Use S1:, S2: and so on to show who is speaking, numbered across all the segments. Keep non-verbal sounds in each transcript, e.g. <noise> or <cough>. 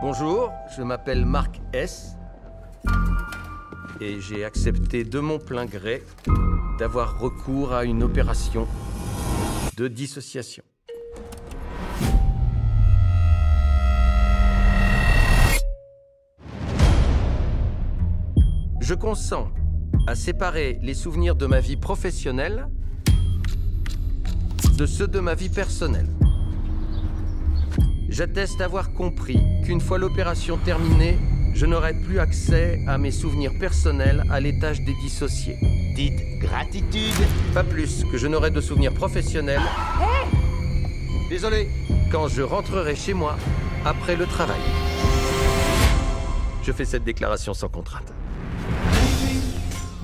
S1: Bonjour, je m'appelle Marc S. Et j'ai accepté de mon plein gré d'avoir recours à une opération de dissociation. Je consens à séparer les souvenirs de ma vie professionnelle de ceux de ma vie personnelle. J'atteste avoir compris qu'une fois l'opération terminée, je n'aurai plus accès à mes souvenirs personnels à l'étage des dissociés.
S2: Dites gratitude.
S1: Pas plus que je n'aurai de souvenirs professionnels. Désolé. Quand je rentrerai chez moi après le travail. Je fais cette déclaration sans contrainte.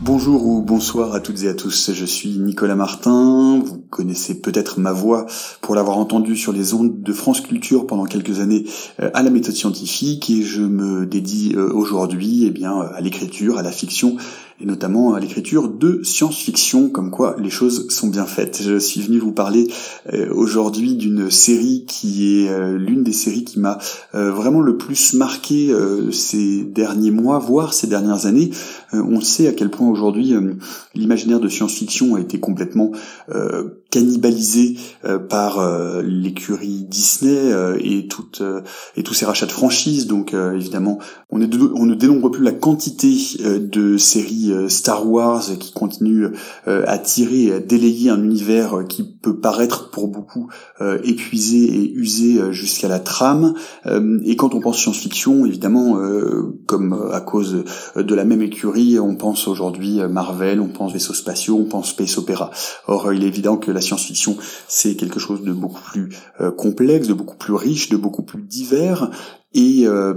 S3: Bonjour ou bonsoir à toutes et à tous, je suis Nicolas Martin, vous connaissez peut-être ma voix pour l'avoir entendue sur les ondes de France Culture pendant quelques années euh, à la méthode scientifique. Et je me dédie euh, aujourd'hui eh bien à l'écriture, à la fiction et notamment à l'écriture de science-fiction, comme quoi les choses sont bien faites. Je suis venu vous parler euh, aujourd'hui d'une série qui est euh, l'une des séries qui m'a euh, vraiment le plus marqué ces derniers mois, voire ces dernières années. on sait à quel point aujourd'hui l'imaginaire de science-fiction a été complètement cannibalisé par l'écurie Disney et toutes et tous ces rachats de franchises. Donc évidemment, on, est on ne dénombre plus la quantité de séries euh, Star Wars qui continue euh, à tirer et à délayer un univers qui peut paraître pour beaucoup euh, épuisé et usé jusqu'à la trame. et quand on pense science-fiction, évidemment, comme à cause de la même écurie, on pense aujourd'hui Marvel, on pense vaisseaux spatiaux, on pense space opéra. Or, il est évident que la science-fiction, c'est quelque chose de beaucoup plus complexe, de beaucoup plus riche, de beaucoup plus divers, et euh,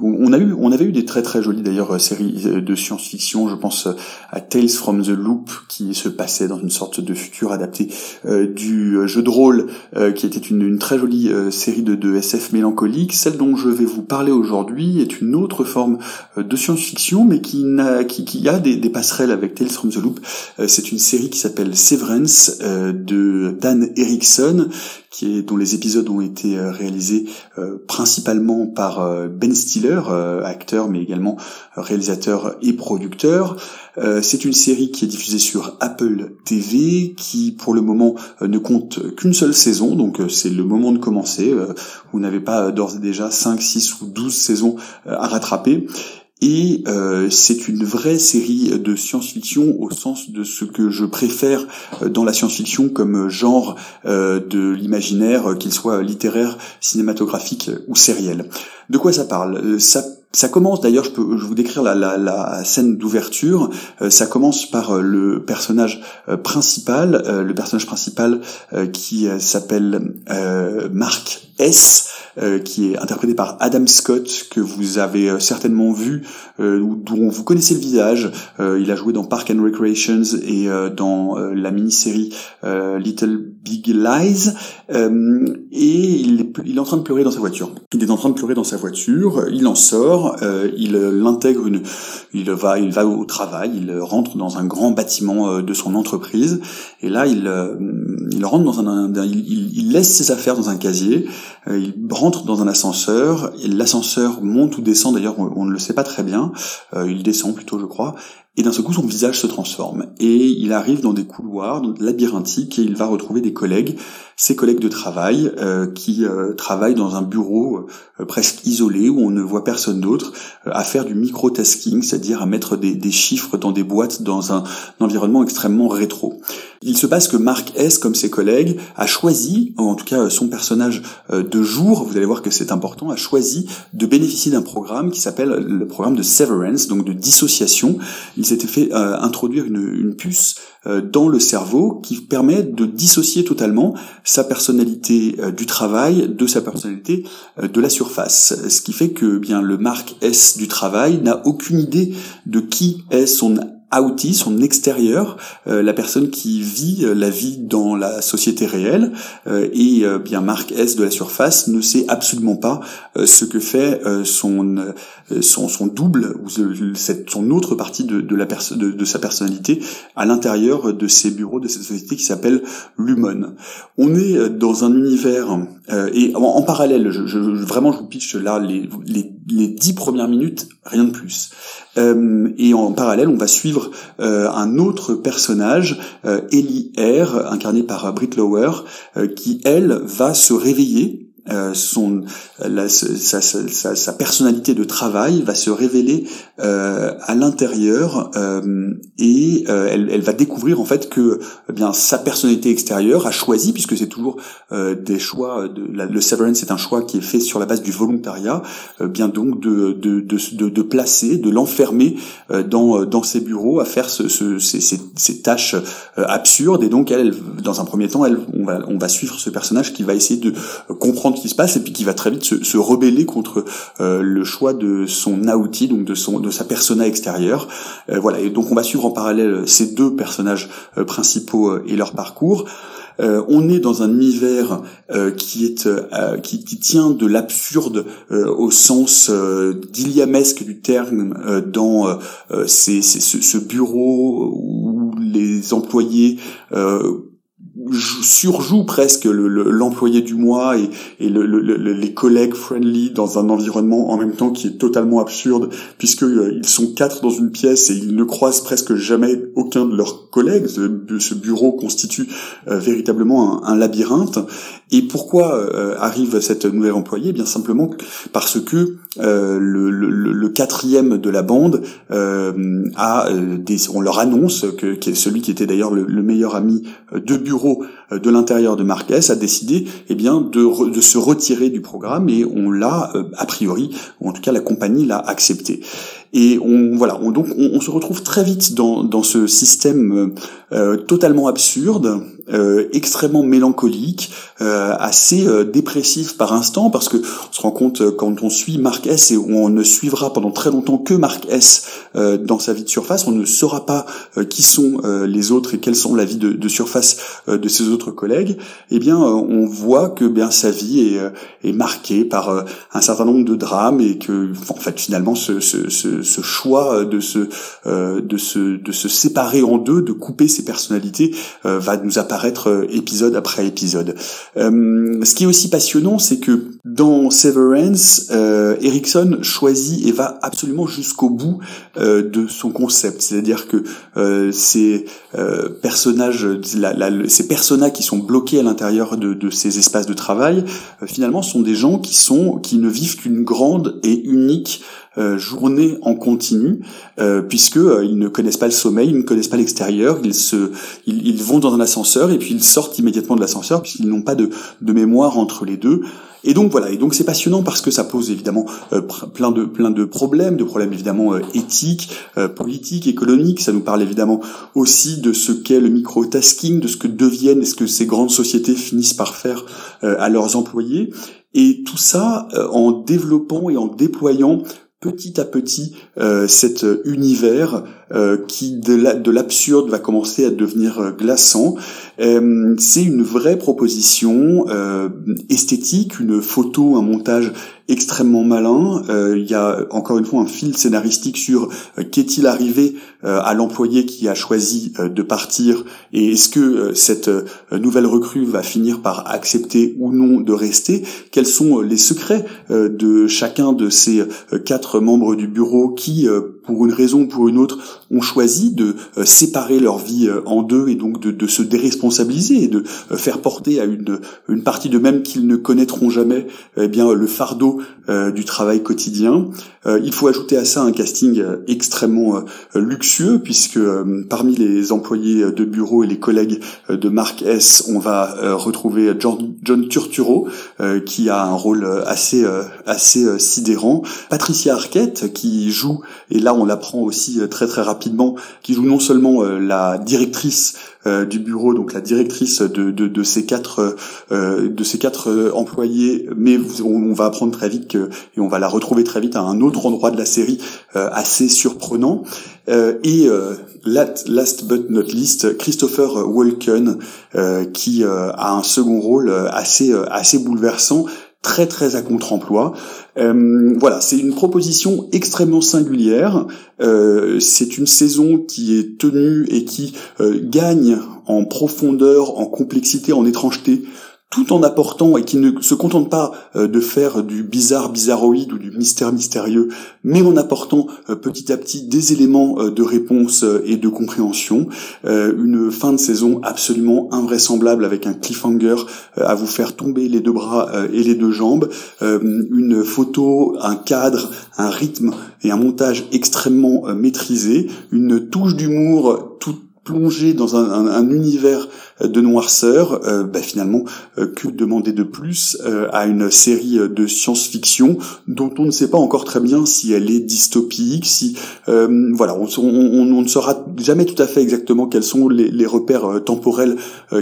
S3: on a eu, on avait eu des très très jolies d'ailleurs euh, séries euh, de science-fiction. Je pense à Tales from the Loop qui se passait dans une sorte de futur adapté du jeu de rôle, qui était une, très jolie série de, de, SF mélancolique. Celle dont je vais vous parler aujourd'hui est une autre forme de science-fiction, mais qui, n'a, qui, qui a des, des, passerelles avec Tales from the Loop. C'est une série qui s'appelle Severance de Dan Erickson, qui est, dont les épisodes ont été réalisés principalement par euh, Ben Stiller, euh, acteur mais également réalisateur et producteur. Euh, c'est une série qui est diffusée sur Apple TV, qui pour le moment ne compte qu'une seule saison, donc c'est le moment de commencer. Vous n'avez pas d'ores et déjà 5, 6 ou 12 saisons à rattraper. Et euh, c'est une vraie série de science-fiction au sens de ce que je préfère euh, dans la science-fiction comme genre euh, de l'imaginaire, qu'il soit littéraire, cinématographique ou sériel. De quoi ça parle? Ça commence d'ailleurs, je peux je vous décrire la, la, la scène d'ouverture. ça commence par le personnage principal, le personnage principal qui s'appelle Mark S. Euh, qui est interprété par Adam Scott, que vous avez euh, certainement vu, euh, dont vous connaissez le visage. il a joué dans Park and Recreations et dans la mini-série Little Big Lies. et il est, il est en train de pleurer dans sa voiture. Il est en train de pleurer dans sa voiture. Il en sort. il l'intègre une. Il va, il va au travail. Il rentre dans un grand bâtiment de son entreprise. Et là, il, il rentre dans un, il, il, laisse ses affaires dans un casier. il rentre dans un ascenseur, l'ascenseur monte ou descend, d'ailleurs on, ne le sait pas très bien, euh, il descend plutôt je crois, et d'un seul coup son visage se transforme, et il arrive dans des couloirs labyrinthiques, et il va retrouver des collègues, ses collègues de travail, euh, qui euh, travaillent dans un bureau presque isolé, où on ne voit personne d'autre, à faire du micro-tasking, c'est-à-dire à mettre des, des chiffres dans des boîtes dans un environnement extrêmement rétro. Il se passe que Mark S, comme ses collègues, a choisi, en tout cas son personnage euh, de jour, vous allez voir que c'est important, a choisi de bénéficier d'un programme qui s'appelle le programme de severance, donc de dissociation. S'était fait euh, introduire une, puce euh, dans le cerveau qui permet de dissocier totalement sa personnalité du travail de sa personnalité de la surface. Ce qui fait que bien le Mark S du travail n'a aucune idée de qui est son outie, son extérieur, la personne qui vit la vie dans la société réelle. et bien Marc S de la surface ne sait absolument pas ce que fait son, son, son double ou cette, son autre partie de, de la de, de, sa personnalité à l'intérieur de ces bureaux de cette société qui s'appelle Lumon. On est dans un univers et en, parallèle, je, je, vraiment je vous pitch là les, les, les dix premières minutes, rien de plus. Euh, et en parallèle, on va suivre euh, un autre personnage, euh, Ellie R, incarné par Britt Lower, qui elle va se réveiller euh, son la, sa, sa, sa, personnalité de travail va se révéler euh, à l'intérieur euh, et euh, elle, elle, va découvrir en fait que eh bien sa personnalité extérieure a choisi puisque c'est toujours euh, des choix de, le severance c'est un choix qui est fait sur la base du volontariat bien donc de de, de, de, placer de l'enfermer dans dans ses bureaux à faire ce, ce, ces, ces, ces, tâches absurdes. Et donc elle dans un premier temps elle on va on va suivre ce personnage qui va essayer de comprendre qui se passe et puis qui va très vite se, se rebeller contre euh, le choix de son outil, donc de son de sa persona extérieure. Euh, voilà, et donc on va suivre en parallèle ces deux personnages euh, principaux et leur parcours. on est dans un univers qui est qui, qui, tient de l'absurde au sens d'iliamesque du terme dans ces, ces, ce, ce, bureau où les employés surjoue presque l'employé du mois et, et le, les collègues friendly dans un environnement en même temps qui est totalement absurde puisque euh, ils sont quatre dans une pièce et ils ne croisent presque jamais aucun de leurs collègues. Ce, bureau constitue euh, véritablement un, labyrinthe. Et pourquoi euh, arrive cette nouvelle employée? Eh Bien simplement parce que le, le, quatrième de la bande a on leur annonce que, celui qui était d'ailleurs le, meilleur ami de bureau euh, de l'intérieur de Marques a décidé eh bien de, de, se retirer du programme et on l'a euh, a priori, ou en tout cas la compagnie l'a accepté. Et on voilà, on, donc on, se retrouve très vite dans, dans ce système euh, totalement absurde, euh, extrêmement mélancolique, euh, assez dépressif par instant, parce que on se rend compte quand on suit Marc S et on ne suivra pendant très longtemps que Marc S dans sa vie de surface, on ne saura pas qui sont les autres et quelles sont la vie de, de surface de ses autres collègues. Eh bien, on voit que bien sa vie est, est marquée par un certain nombre de drames et que en fait finalement ce, ce, ce ce, choix de se, euh, de, se, de se séparer en deux, de couper ses personnalités, euh, va nous apparaître euh, épisode après épisode. ce qui est aussi passionnant, c'est que dans Severance, Erickson choisit et va absolument jusqu'au bout de son concept, c'est-à-dire que ces personnages, ces personnages qui sont bloqués à l'intérieur de, de, ces espaces de travail, finalement, sont des gens qui sont qui ne vivent qu'une grande et unique euh, journée en continu, euh, puisque euh, ils ne connaissent pas le sommeil, ils ne connaissent pas l'extérieur, ils se, ils, vont dans un ascenseur et puis ils sortent immédiatement de l'ascenseur puisqu'ils n'ont pas de, de mémoire entre les deux. Et donc voilà, et donc c'est passionnant parce que ça pose évidemment plein de plein de problèmes, de problèmes évidemment éthiques, politiques, économiques. Ça nous parle évidemment aussi de ce qu'est le micro-tasking, de ce que deviennent et ce que ces grandes sociétés finissent par faire à leurs employés. Et tout ça en développant et en déployant petit à petit euh, cet univers euh, qui de l'absurde va commencer à devenir euh, c'est une vraie proposition esthétique, une photo, un montage extrêmement malin. Euh, il y a encore une fois un fil scénaristique sur euh, qu'est-il arrivé euh, à l'employé qui a choisi de partir et est-ce que cette nouvelle recrue va finir par accepter ou non de rester. Quels sont les secrets de chacun de ces quatre membres du bureau qui pour une raison ou pour une autre, ont choisi de euh, séparer leur vie euh, en deux et donc de, de se déresponsabiliser et de euh, faire porter à une, une partie d'eux-mêmes qu'ils ne connaîtront jamais eh bien le fardeau du travail quotidien. il faut ajouter à ça un casting extrêmement luxueux puisque parmi les employés de bureau et les collègues de Marc S, on va retrouver John, John Turturro qui a un rôle assez assez sidérant, Patricia Arquette qui joue et là on l'apprend aussi très très rapidement, qui joue non seulement la directrice du bureau, donc la directrice de, de, de ces quatre de ces quatre employés, mais on, va apprendre très vite que et on va la retrouver très vite à un autre endroit de la série assez surprenant. et last but not least, Christopher Walken, qui a un second rôle assez assez bouleversant très très à contre-emploi. Euh, voilà, c'est une proposition extrêmement singulière. Euh, c'est une saison qui est tenue et qui euh, gagne en profondeur, en complexité, en étrangeté tout en apportant et qui ne se contente pas euh, de faire du bizarre bizarroïde ou du mystère mystérieux, mais en apportant euh, petit à petit des éléments euh, de réponse et de compréhension. Une fin de saison absolument invraisemblable avec un cliffhanger à vous faire tomber les deux bras et les deux jambes, une photo, un cadre, un rythme et un montage extrêmement maîtrisé, une touche d'humour tout plongé dans un, univers de noirceur, euh, bah, finalement, euh, que demander de plus euh, à une série de science-fiction dont on ne sait pas encore très bien si elle est dystopique, si voilà, on, ne saura jamais tout à fait exactement quels sont les, repères temporels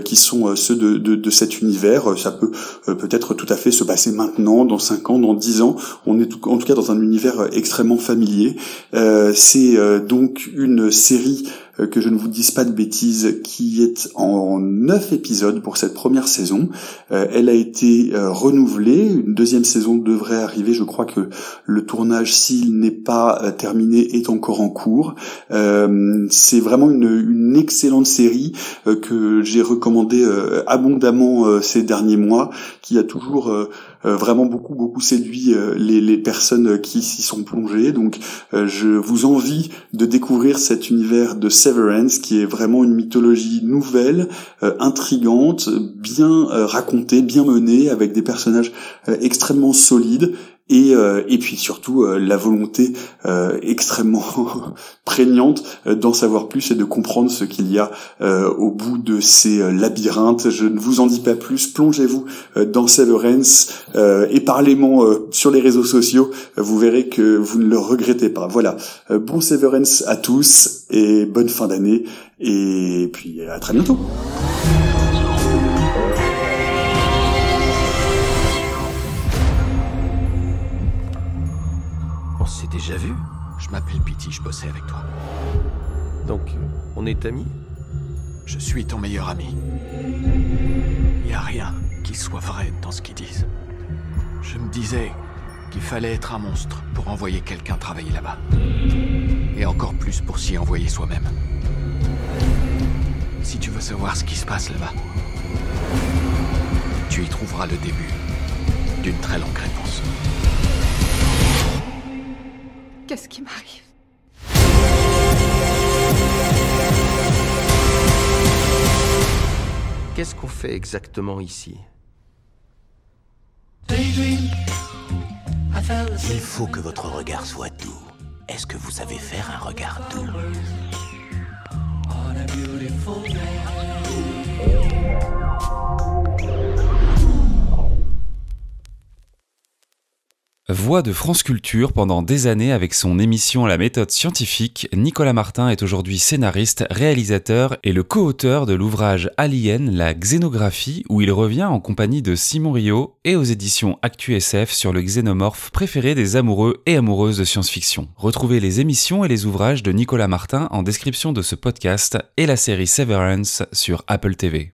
S3: qui sont ceux de, cet univers. Ça peut peut-être tout à fait se passer maintenant, dans 5 ans, dans 10 ans. On est en tout cas dans un univers extrêmement familier. C'est donc une série euh, que je ne vous dise pas de bêtises, qui est en neuf épisodes pour cette première saison. Euh, elle a été euh, renouvelée, une deuxième saison devrait arriver, je crois que le tournage, s'il n'est pas terminé, est encore en cours. C'est vraiment une, une, excellente série que j'ai recommandée abondamment ces derniers mois, qui a toujours euh, vraiment beaucoup beaucoup séduit euh, les, les personnes qui s'y sont plongées. Donc euh, je vous envie de découvrir cet univers de Severance qui est vraiment une mythologie nouvelle, intrigante, bien racontée, bien menée, avec des personnages extrêmement solides et, euh, et puis surtout euh, la volonté euh, extrêmement <laughs> prégnante d'en savoir plus et de comprendre ce qu'il y a au bout de ces labyrinthes. Je ne vous en dis pas plus, plongez-vous dans Severance et parlez-moi sur les réseaux sociaux, vous verrez que vous ne le regrettez pas. Voilà, bon Severance à tous et bonne fin d'année et puis à très bientôt.
S1: Déjà vu
S2: Je m'appelle Pity, je bossais avec toi.
S1: Donc, on est amis?
S2: Je suis ton meilleur ami. Il a rien qui soit vrai dans ce qu'ils disent. Je me disais qu'il fallait être un monstre pour envoyer quelqu'un travailler là-bas. Et encore plus pour s'y envoyer soi-même. Si tu veux savoir ce qui se passe là-bas, tu y trouveras le début d'une très longue réponse.
S4: Qu'est-ce qui m'arrive?
S1: Qu'est-ce qu'on fait exactement ici?
S5: Il faut que votre regard soit doux. Est-ce que vous savez faire un regard doux?
S6: Voix de France Culture pendant des années avec son émission La méthode scientifique, Nicolas Martin est aujourd'hui scénariste, réalisateur et le co-auteur de l'ouvrage Alien, la xénographie, où il revient en compagnie de Simon Rio et aux éditions ActuSF sur le xénomorphe préféré des amoureux et amoureuses de science-fiction. Retrouvez les émissions et les ouvrages de Nicolas Martin en description de ce podcast et la série Severance sur Apple TV.